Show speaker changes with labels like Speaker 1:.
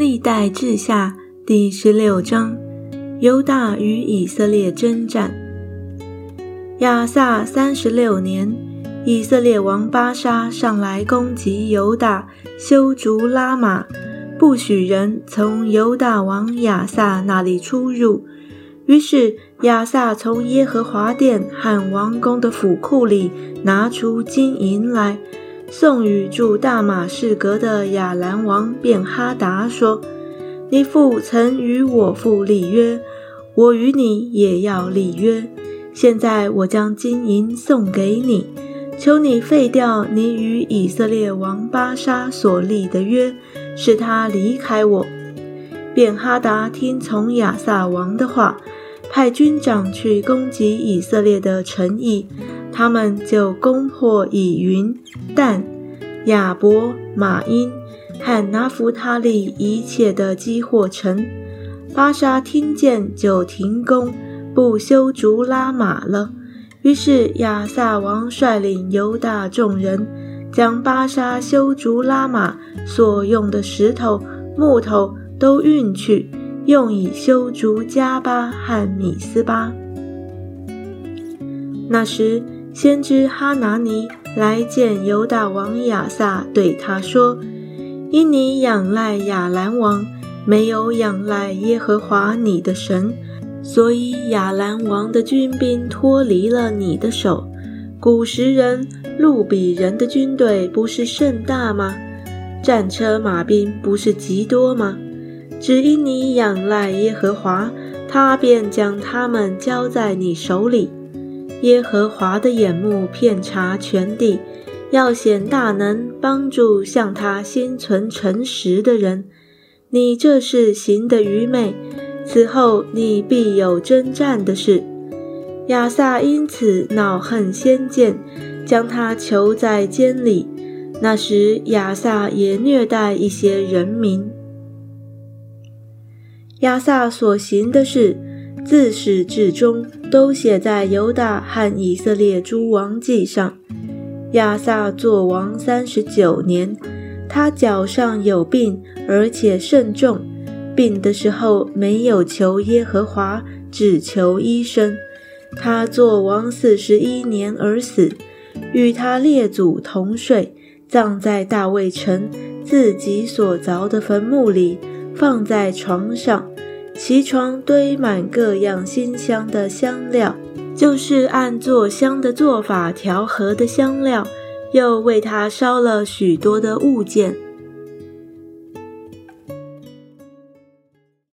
Speaker 1: 历代志下第十六章：犹大与以色列征战。亚萨三十六年，以色列王巴沙上来攻击犹大，修筑拉玛，不许人从犹大王亚萨那里出入。于是亚萨从耶和华殿和王宫的府库里拿出金银来。送与住大马士革的亚兰王便哈达说：“你父曾与我父立约，我与你也要立约。现在我将金银送给你，求你废掉你与以色列王巴沙所立的约，使他离开我。”便哈达听从亚萨王的话，派军长去攻击以色列的城邑。他们就攻破以云、但、亚伯、马因和拿弗他利一切的积货城。巴沙听见，就停工，不修竹拉马了。于是亚萨王率领犹大众人，将巴沙修竹拉马所用的石头、木头都运去，用以修竹加巴和米斯巴。那时。先知哈拿尼来见犹大王亚撒，对他说：“因你仰赖亚兰王，没有仰赖耶和华你的神，所以亚兰王的军兵脱离了你的手。古时人、路比人的军队不是甚大吗？战车马兵不是极多吗？只因你仰赖耶和华，他便将他们交在你手里。”耶和华的眼目遍察全地，要显大能，帮助向他心存诚实的人。你这是行的愚昧，此后你必有征战的事。亚萨因此恼恨先见，将他囚在监里。那时亚萨也虐待一些人民。亚萨所行的事。自始至终都写在犹大和以色列诸王记上。亚萨作王三十九年，他脚上有病，而且甚重。病的时候没有求耶和华，只求医生。他作王四十一年而死，与他列祖同睡，葬在大卫城自己所凿的坟墓里，放在床上。其床堆满各样新香的香料，就是按做香的做法调和的香料，又为他烧了许多的物件。